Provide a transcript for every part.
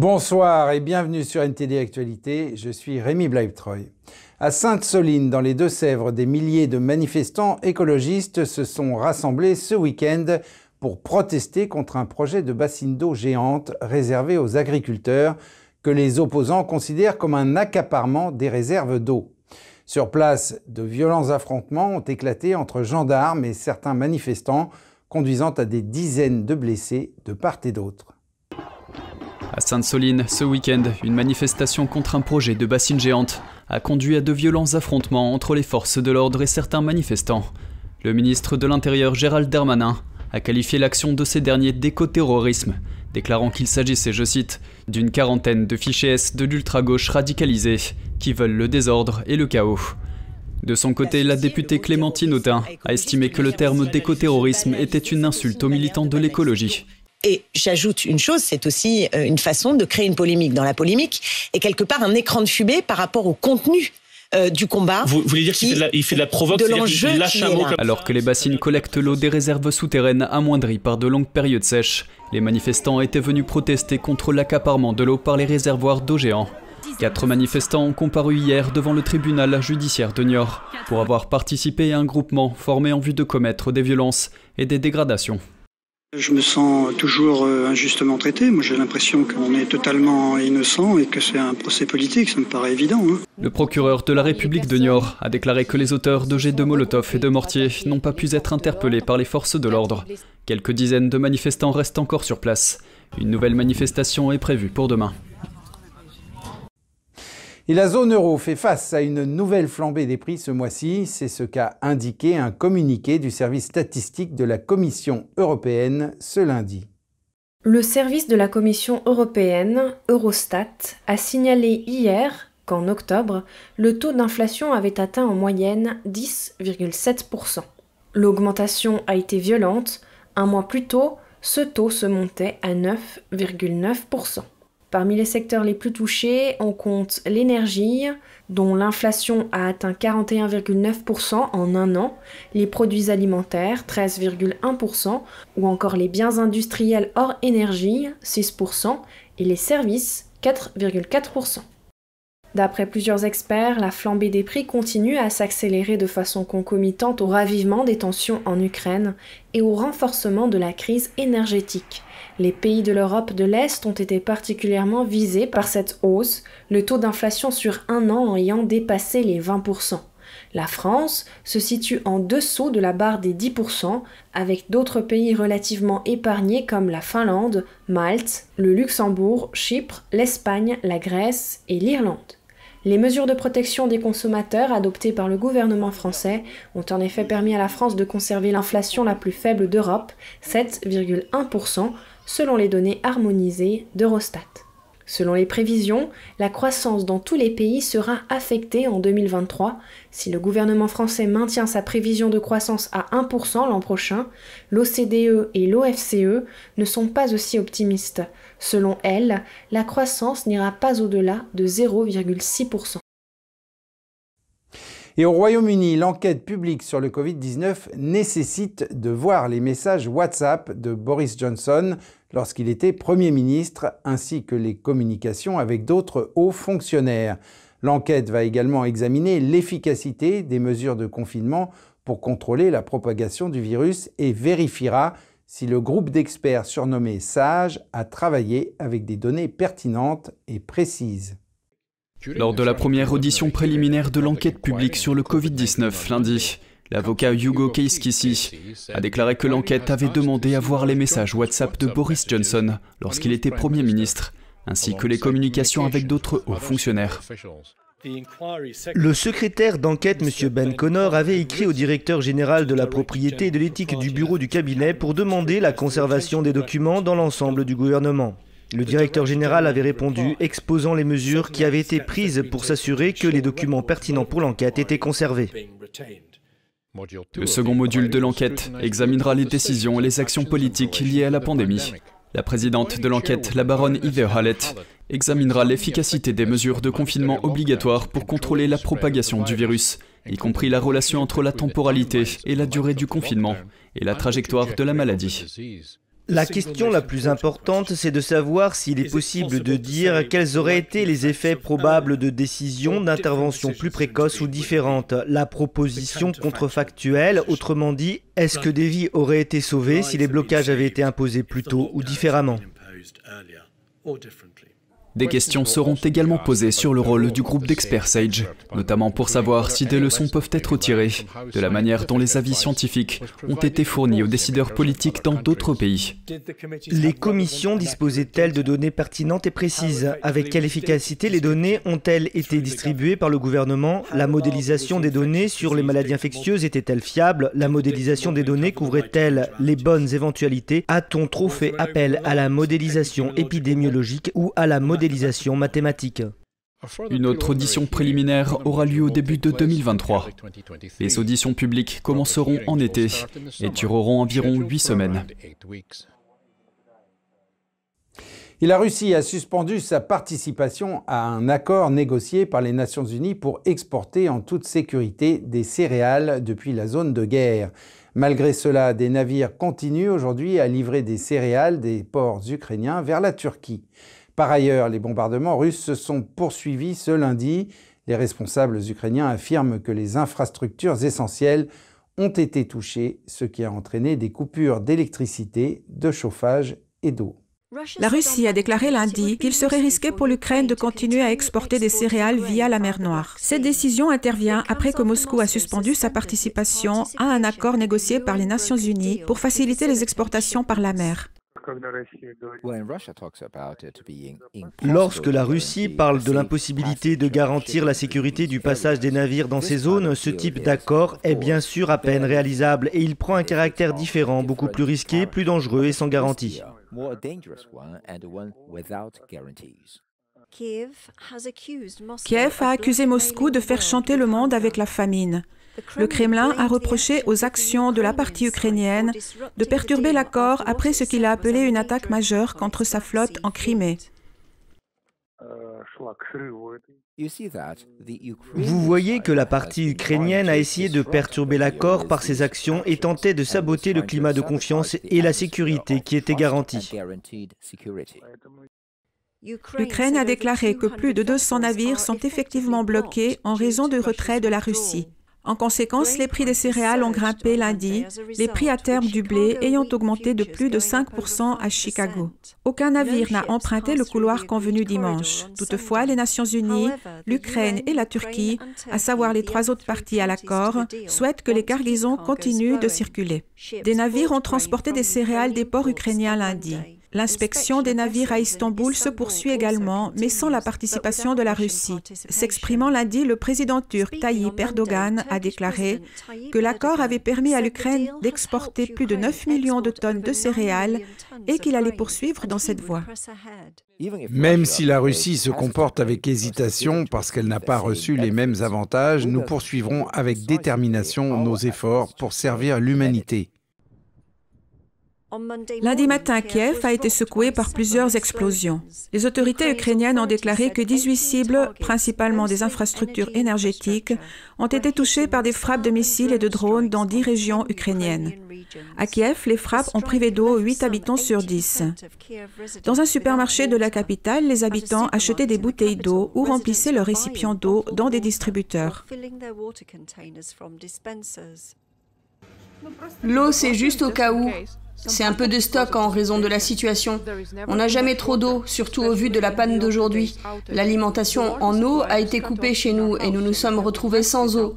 Bonsoir et bienvenue sur NTD Actualité. Je suis Rémi Bleibtreuil. À Sainte-Soline, dans les Deux-Sèvres, des milliers de manifestants écologistes se sont rassemblés ce week-end pour protester contre un projet de bassine d'eau géante réservé aux agriculteurs que les opposants considèrent comme un accaparement des réserves d'eau. Sur place, de violents affrontements ont éclaté entre gendarmes et certains manifestants, conduisant à des dizaines de blessés de part et d'autre. À Sainte-Soline, ce week-end, une manifestation contre un projet de bassine géante a conduit à de violents affrontements entre les forces de l'ordre et certains manifestants. Le ministre de l'Intérieur Gérald Darmanin a qualifié l'action de ces derniers d'écoterrorisme, déclarant qu'il s'agissait, je cite, d'une quarantaine de fichiers S de l'ultra-gauche radicalisés qui veulent le désordre et le chaos. De son côté, la députée Clémentine Autain a estimé que le terme d'écoterrorisme était une insulte aux militants de l'écologie. Et j'ajoute une chose, c'est aussi euh, une façon de créer une polémique dans la polémique et quelque part un écran de fumée par rapport au contenu euh, du combat. Vous, voulez dire qu'il fait, fait, de la provoque, de l'enjeu lâche un mot comme... Alors que les bassines collectent l'eau des réserves souterraines amoindries par de longues périodes sèches, les manifestants étaient venus protester contre l'accaparement de l'eau par les réservoirs d'eau géants. Quatre manifestants ont comparu hier devant le tribunal judiciaire de Niort pour avoir participé à un groupement formé en vue de commettre des violences et des dégradations. Je me sens toujours euh, injustement traité. Moi, j'ai l'impression qu'on est totalement innocent et que c'est un procès politique. Ça me paraît évident. Hein. Le procureur de la République de Niort a déclaré que les auteurs de de Molotov et de mortier n'ont pas pu être interpellés par les forces de l'ordre. Quelques dizaines de manifestants restent encore sur place. Une nouvelle manifestation est prévue pour demain. Et la zone euro fait face à une nouvelle flambée des prix ce mois-ci. C'est ce qu'a indiqué un communiqué du service statistique de la Commission européenne ce lundi. Le service de la Commission européenne, Eurostat, a signalé hier qu'en octobre, le taux d'inflation avait atteint en moyenne 10,7%. L'augmentation a été violente. Un mois plus tôt, ce taux se montait à 9,9%. Parmi les secteurs les plus touchés, on compte l'énergie, dont l'inflation a atteint 41,9% en un an, les produits alimentaires 13,1%, ou encore les biens industriels hors énergie 6%, et les services 4,4%. D'après plusieurs experts, la flambée des prix continue à s'accélérer de façon concomitante au ravivement des tensions en Ukraine et au renforcement de la crise énergétique. Les pays de l'Europe de l'Est ont été particulièrement visés par cette hausse, le taux d'inflation sur un an ayant dépassé les 20%. La France se situe en dessous de la barre des 10%, avec d'autres pays relativement épargnés comme la Finlande, Malte, le Luxembourg, Chypre, l'Espagne, la Grèce et l'Irlande. Les mesures de protection des consommateurs adoptées par le gouvernement français ont en effet permis à la France de conserver l'inflation la plus faible d'Europe, 7,1%, selon les données harmonisées d'Eurostat. Selon les prévisions, la croissance dans tous les pays sera affectée en 2023. Si le gouvernement français maintient sa prévision de croissance à 1% l'an prochain, l'OCDE et l'OFCE ne sont pas aussi optimistes. Selon elles, la croissance n'ira pas au-delà de 0,6%. Et au Royaume-Uni, l'enquête publique sur le Covid-19 nécessite de voir les messages WhatsApp de Boris Johnson lorsqu'il était Premier ministre, ainsi que les communications avec d'autres hauts fonctionnaires. L'enquête va également examiner l'efficacité des mesures de confinement pour contrôler la propagation du virus et vérifiera si le groupe d'experts surnommé SAGE a travaillé avec des données pertinentes et précises. Lors de la première audition préliminaire de l'enquête publique sur le Covid-19 lundi, l'avocat Hugo Keiskisi a déclaré que l'enquête avait demandé à voir les messages WhatsApp de Boris Johnson lorsqu'il était Premier ministre, ainsi que les communications avec d'autres hauts fonctionnaires. Le secrétaire d'enquête, M. Ben Connor, avait écrit au directeur général de la propriété et de l'éthique du bureau du cabinet pour demander la conservation des documents dans l'ensemble du gouvernement. Le directeur général avait répondu, exposant les mesures qui avaient été prises pour s'assurer que les documents pertinents pour l'enquête étaient conservés. Le second module de l'enquête examinera les décisions et les actions politiques liées à la pandémie. La présidente de l'enquête, la baronne Heather Hallett, examinera l'efficacité des mesures de confinement obligatoires pour contrôler la propagation du virus, y compris la relation entre la temporalité et la durée du confinement et la trajectoire de la maladie. La question la plus importante, c'est de savoir s'il est possible de dire quels auraient été les effets probables de décisions d'intervention plus précoces ou différentes. La proposition contrefactuelle, autrement dit, est-ce que des vies auraient été sauvées si les blocages avaient été imposés plus tôt ou différemment? Des questions seront également posées sur le rôle du groupe d'experts SAGE, notamment pour savoir si des leçons peuvent être tirées de la manière dont les avis scientifiques ont été fournis aux décideurs politiques dans d'autres pays. Les commissions disposaient-elles de données pertinentes et précises? Avec quelle efficacité les données ont-elles été distribuées par le gouvernement? La modélisation des données sur les maladies infectieuses était-elle fiable? La modélisation des données couvrait-elle les bonnes éventualités? A-t-on trop fait appel à la modélisation épidémiologique ou à la modélisation modélisation mathématique. Une autre audition préliminaire aura lieu au début de 2023. Les auditions publiques commenceront en été et dureront environ huit semaines. Et la Russie a suspendu sa participation à un accord négocié par les Nations Unies pour exporter en toute sécurité des céréales depuis la zone de guerre. Malgré cela, des navires continuent aujourd'hui à livrer des céréales des ports ukrainiens vers la Turquie. Par ailleurs, les bombardements russes se sont poursuivis ce lundi. Les responsables ukrainiens affirment que les infrastructures essentielles ont été touchées, ce qui a entraîné des coupures d'électricité, de chauffage et d'eau. La Russie a déclaré lundi qu'il serait risqué pour l'Ukraine de continuer à exporter des céréales via la mer Noire. Cette décision intervient après que Moscou a suspendu sa participation à un accord négocié par les Nations Unies pour faciliter les exportations par la mer. Lorsque la Russie parle de l'impossibilité de garantir la sécurité du passage des navires dans ces zones, ce type d'accord est bien sûr à peine réalisable et il prend un caractère différent, beaucoup plus risqué, plus dangereux et sans garantie. Kiev a accusé Moscou de faire chanter le monde avec la famine. Le Kremlin a reproché aux actions de la partie ukrainienne de perturber l'accord après ce qu'il a appelé une attaque majeure contre sa flotte en Crimée. Vous voyez que la partie ukrainienne a essayé de perturber l'accord par ses actions et tentait de saboter le climat de confiance et la sécurité qui était garantie. L'Ukraine a déclaré que plus de 200 navires sont effectivement bloqués en raison du retrait de la Russie. En conséquence, les prix des céréales ont grimpé lundi, les prix à terme du blé ayant augmenté de plus de 5% à Chicago. Aucun navire n'a emprunté le couloir convenu dimanche. Toutefois, les Nations Unies, l'Ukraine et la Turquie, à savoir les trois autres parties à l'accord, souhaitent que les cargaisons continuent de circuler. Des navires ont transporté des céréales des ports ukrainiens lundi. L'inspection des navires à Istanbul se poursuit également, mais sans la participation de la Russie. S'exprimant lundi, le président turc Tayyip Erdogan a déclaré que l'accord avait permis à l'Ukraine d'exporter plus de 9 millions de tonnes de céréales et qu'il allait poursuivre dans cette voie. Même si la Russie se comporte avec hésitation parce qu'elle n'a pas reçu les mêmes avantages, nous poursuivrons avec détermination nos efforts pour servir l'humanité. Lundi matin, Kiev a été secoué par plusieurs explosions. Les autorités ukrainiennes ont déclaré que 18 cibles, principalement des infrastructures énergétiques, ont été touchées par des frappes de missiles et de drones dans 10 régions ukrainiennes. À Kiev, les frappes ont privé d'eau 8 habitants sur 10. Dans un supermarché de la capitale, les habitants achetaient des bouteilles d'eau ou remplissaient leurs récipients d'eau dans des distributeurs. L'eau, c'est juste au cas où. C'est un peu de stock en raison de la situation. On n'a jamais trop d'eau, surtout au vu de la panne d'aujourd'hui. L'alimentation en eau a été coupée chez nous et nous nous sommes retrouvés sans eau.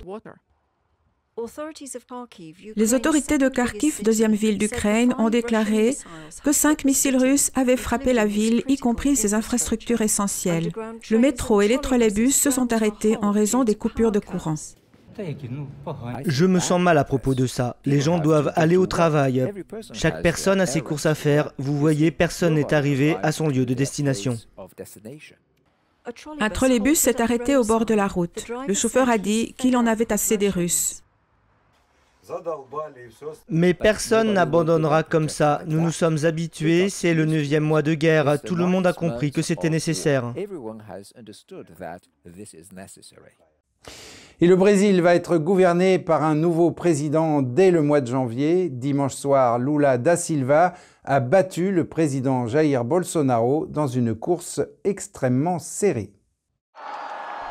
Les autorités de Kharkiv, deuxième ville d'Ukraine, ont déclaré que cinq missiles russes avaient frappé la ville, y compris ses infrastructures essentielles. Le métro et les trolleybus se sont arrêtés en raison des coupures de courant. Je me sens mal à propos de ça. Les gens doivent aller au travail. Chaque personne a ses courses à faire. Vous voyez, personne n'est arrivé à son lieu de destination. Un trolleybus s'est arrêté au bord de la route. Le chauffeur a dit qu'il en avait assez des Russes. Mais personne n'abandonnera comme ça. Nous nous sommes habitués, c'est le neuvième mois de guerre. Tout le monde a compris que c'était nécessaire. Et le Brésil va être gouverné par un nouveau président dès le mois de janvier. Dimanche soir, Lula da Silva a battu le président Jair Bolsonaro dans une course extrêmement serrée.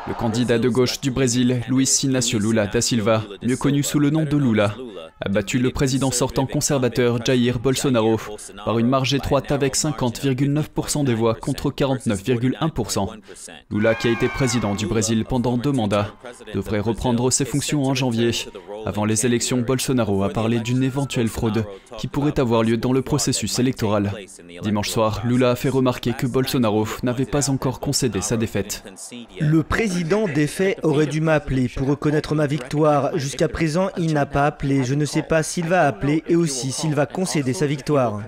Le candidat de gauche du Brésil, Luiz Inácio Lula da Silva, mieux connu sous le nom de Lula, a battu le président sortant conservateur Jair Bolsonaro par une marge étroite avec 50,9% des voix contre 49,1%. Lula, qui a été président du Brésil pendant deux mandats, devrait reprendre ses fonctions en janvier. Avant les élections, Bolsonaro a parlé d'une éventuelle fraude qui pourrait avoir lieu dans le processus électoral. Dimanche soir, Lula a fait remarquer que Bolsonaro n'avait pas encore concédé sa défaite. Défait aurait dû m'appeler pour reconnaître ma victoire. Jusqu'à présent, il n'a pas appelé. Je ne sais pas s'il va appeler et aussi s'il va concéder sa victoire.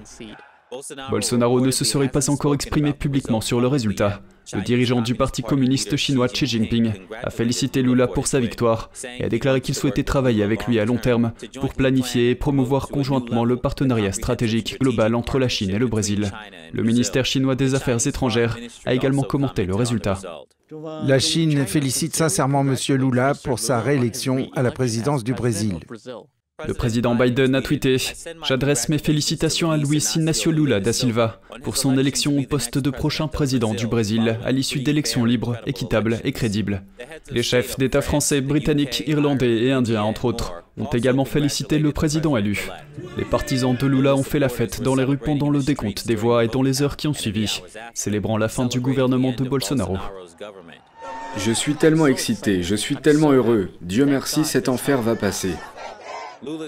Bolsonaro ne se serait pas encore exprimé publiquement sur le résultat. Le dirigeant du Parti communiste chinois Xi Jinping a félicité Lula pour sa victoire et a déclaré qu'il souhaitait travailler avec lui à long terme pour planifier et promouvoir conjointement le partenariat stratégique global entre la Chine et le Brésil. Le ministère chinois des Affaires étrangères a également commenté le résultat. La Chine félicite sincèrement M. Lula pour sa réélection à la présidence du Brésil. Le président Biden a tweeté J'adresse mes félicitations à Luis Inácio Lula da Silva pour son élection au poste de prochain président du Brésil à l'issue d'élections libres, équitables et crédibles. Les chefs d'État français, britanniques, irlandais et indiens, entre autres, ont également félicité le président élu. Les partisans de Lula ont fait la fête dans les rues pendant le décompte des voix et dans les heures qui ont suivi, célébrant la fin du gouvernement de Bolsonaro. Je suis tellement excité, je suis tellement heureux. Dieu merci, cet enfer va passer.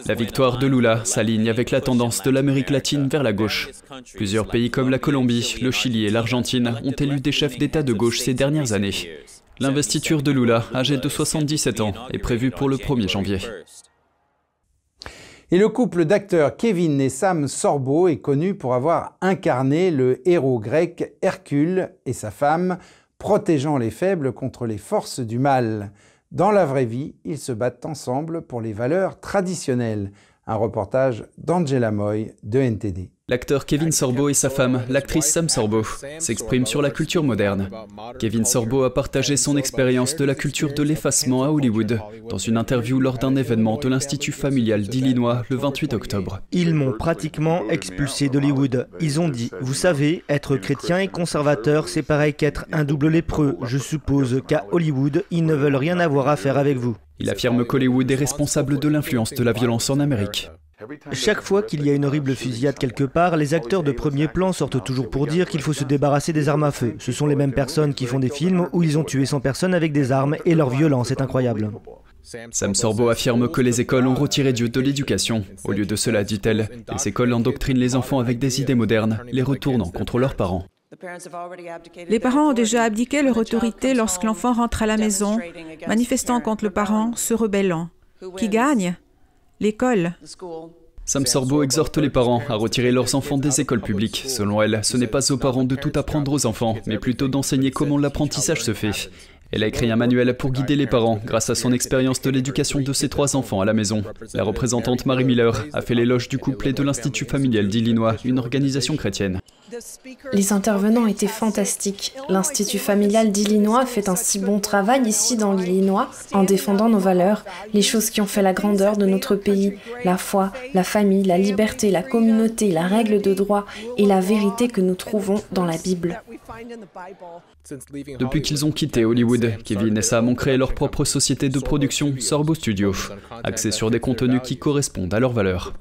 La victoire de Lula s'aligne avec la tendance de l'Amérique latine vers la gauche. Plusieurs pays comme la Colombie, le Chili et l'Argentine ont élu des chefs d'État de gauche ces dernières années. L'investiture de Lula, âgé de 77 ans, est prévue pour le 1er janvier. Et le couple d'acteurs Kevin et Sam Sorbo est connu pour avoir incarné le héros grec Hercule et sa femme, protégeant les faibles contre les forces du mal. Dans la vraie vie, ils se battent ensemble pour les valeurs traditionnelles. Un reportage d'Angela Moy de NTD. L'acteur Kevin Sorbo et sa femme, l'actrice Sam Sorbo, s'expriment sur la culture moderne. Kevin Sorbo a partagé son expérience de la culture de l'effacement à Hollywood dans une interview lors d'un événement de l'Institut familial d'Illinois le 28 octobre. Ils m'ont pratiquement expulsé d'Hollywood. Ils ont dit, vous savez, être chrétien et conservateur, c'est pareil qu'être un double lépreux. Je suppose qu'à Hollywood, ils ne veulent rien avoir à faire avec vous. Il affirme qu'Hollywood est responsable de l'influence de la violence en Amérique. Chaque fois qu'il y a une horrible fusillade quelque part, les acteurs de premier plan sortent toujours pour dire qu'il faut se débarrasser des armes à feu. Ce sont les mêmes personnes qui font des films où ils ont tué 100 personnes avec des armes et leur violence est incroyable. Sam Sorbo affirme que les écoles ont retiré Dieu de l'éducation. Au lieu de cela, dit-elle, les écoles endoctrinent les enfants avec des idées modernes, les retournant contre leurs parents. Les parents ont déjà abdiqué leur autorité lorsque l'enfant rentre à la maison, manifestant contre le parent, se rebellant. Qui gagne? L'école. Sam Sorbo exhorte les parents à retirer leurs enfants des écoles publiques. Selon elle, ce n'est pas aux parents de tout apprendre aux enfants, mais plutôt d'enseigner comment l'apprentissage se fait. Elle a écrit un manuel pour guider les parents grâce à son expérience de l'éducation de ses trois enfants à la maison. La représentante Marie Miller a fait l'éloge du couple et de l'Institut familial d'Illinois, une organisation chrétienne. Les intervenants étaient fantastiques. L'Institut familial d'Illinois fait un si bon travail ici dans l'Illinois en défendant nos valeurs, les choses qui ont fait la grandeur de notre pays, la foi, la famille, la liberté, la communauté, la règle de droit et la vérité que nous trouvons dans la Bible. Depuis qu'ils ont quitté Hollywood, Kevin et Sam ont créé leur propre société de production, Sorbo Studio, axée sur des contenus qui correspondent à leurs valeurs.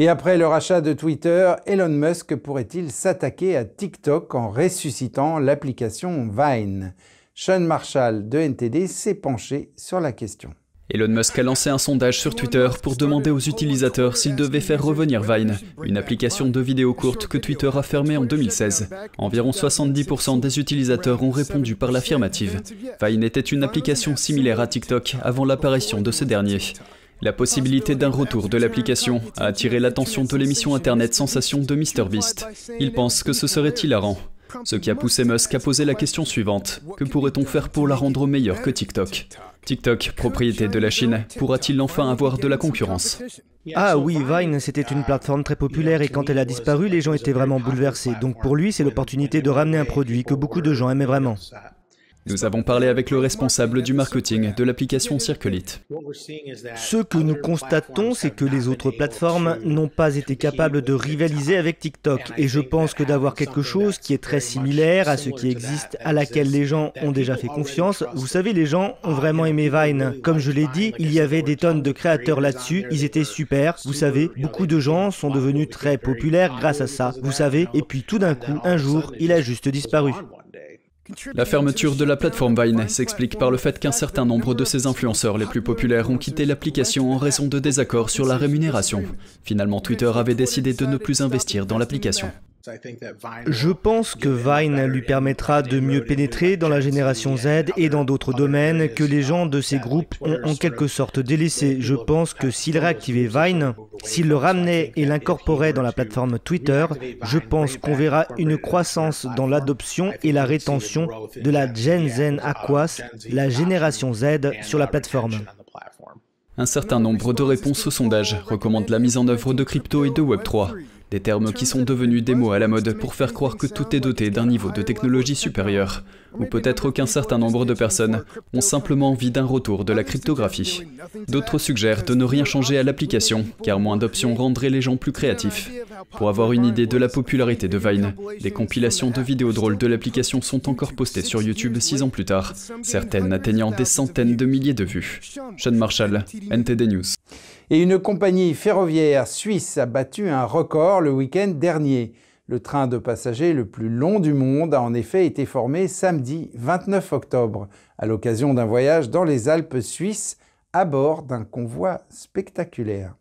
Et après le rachat de Twitter, Elon Musk pourrait-il s'attaquer à TikTok en ressuscitant l'application Vine? Sean Marshall de NTD s'est penché sur la question. Elon Musk a lancé un sondage sur Twitter pour demander aux utilisateurs s'ils devaient faire revenir Vine, une application de vidéos courtes que Twitter a fermée en 2016. Environ 70% des utilisateurs ont répondu par l'affirmative. Vine était une application similaire à TikTok avant l'apparition de ce dernier. La possibilité d'un retour de l'application a attiré l'attention de l'émission internet Sensation de MrBeast. Il pense que ce serait hilarant. Ce qui a poussé Musk à poser la question suivante. Que pourrait-on faire pour la rendre meilleure que TikTok? TikTok, propriété de la Chine, pourra-t-il enfin avoir de la concurrence Ah oui, Vine, c'était une plateforme très populaire et quand elle a disparu, les gens étaient vraiment bouleversés. Donc pour lui, c'est l'opportunité de ramener un produit que beaucoup de gens aimaient vraiment. Nous avons parlé avec le responsable du marketing de l'application Circulite. Ce que nous constatons, c'est que les autres plateformes n'ont pas été capables de rivaliser avec TikTok. Et je pense que d'avoir quelque chose qui est très similaire à ce qui existe, à laquelle les gens ont déjà fait confiance, vous savez, les gens ont vraiment aimé Vine. Comme je l'ai dit, il y avait des tonnes de créateurs là-dessus, ils étaient super. Vous savez, beaucoup de gens sont devenus très populaires grâce à ça. Vous savez, et puis tout d'un coup, un jour, il a juste disparu. La fermeture de la plateforme Vine s'explique par le fait qu'un certain nombre de ses influenceurs les plus populaires ont quitté l'application en raison de désaccords sur la rémunération. Finalement, Twitter avait décidé de ne plus investir dans l'application. Je pense que Vine lui permettra de mieux pénétrer dans la génération Z et dans d'autres domaines que les gens de ces groupes ont en quelque sorte délaissé. Je pense que s'il réactivait Vine, s'il le ramenait et l'incorporait dans la plateforme Twitter, je pense qu'on verra une croissance dans l'adoption et la rétention de la Gen Z Aquas, la génération Z, sur la plateforme. Un certain nombre de réponses au sondage recommandent la mise en œuvre de crypto et de Web3. Des termes qui sont devenus des mots à la mode pour faire croire que tout est doté d'un niveau de technologie supérieur. Ou peut-être qu'un certain nombre de personnes ont simplement envie d'un retour de la cryptographie. D'autres suggèrent de ne rien changer à l'application, car moins d'options rendraient les gens plus créatifs. Pour avoir une idée de la popularité de Vine, des compilations de vidéos drôles de l'application sont encore postées sur YouTube six ans plus tard, certaines atteignant des centaines de milliers de vues. Sean Marshall, NTD News. Et une compagnie ferroviaire suisse a battu un record le week-end dernier. Le train de passagers le plus long du monde a en effet été formé samedi 29 octobre, à l'occasion d'un voyage dans les Alpes suisses à bord d'un convoi spectaculaire.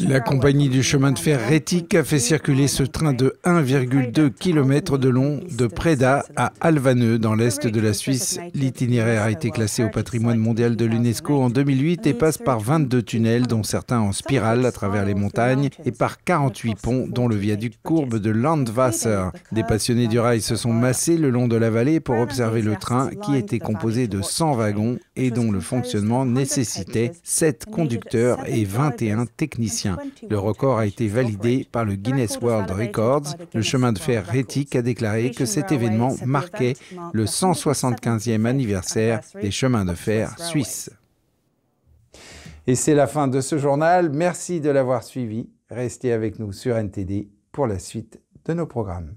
La compagnie du chemin de fer Rétique a fait circuler ce train de 1,2 km de long de Preda à Alvaneux dans l'est de la Suisse. L'itinéraire a été classé au patrimoine mondial de l'UNESCO en 2008 et passe par 22 tunnels dont certains en spirale à travers les montagnes et par 48 ponts dont le viaduc courbe de Landwasser. Des passionnés du rail se sont massés le long de la vallée pour observer le train qui était composé de 100 wagons et dont le fonctionnement nécessitait 7 conducteurs et 21 techniciens. Le record a été validé par le Guinness World Records. Le chemin de fer Rétique a déclaré que cet événement marquait le 175e anniversaire des chemins de fer suisses. Et c'est la fin de ce journal. Merci de l'avoir suivi. Restez avec nous sur NTD pour la suite de nos programmes.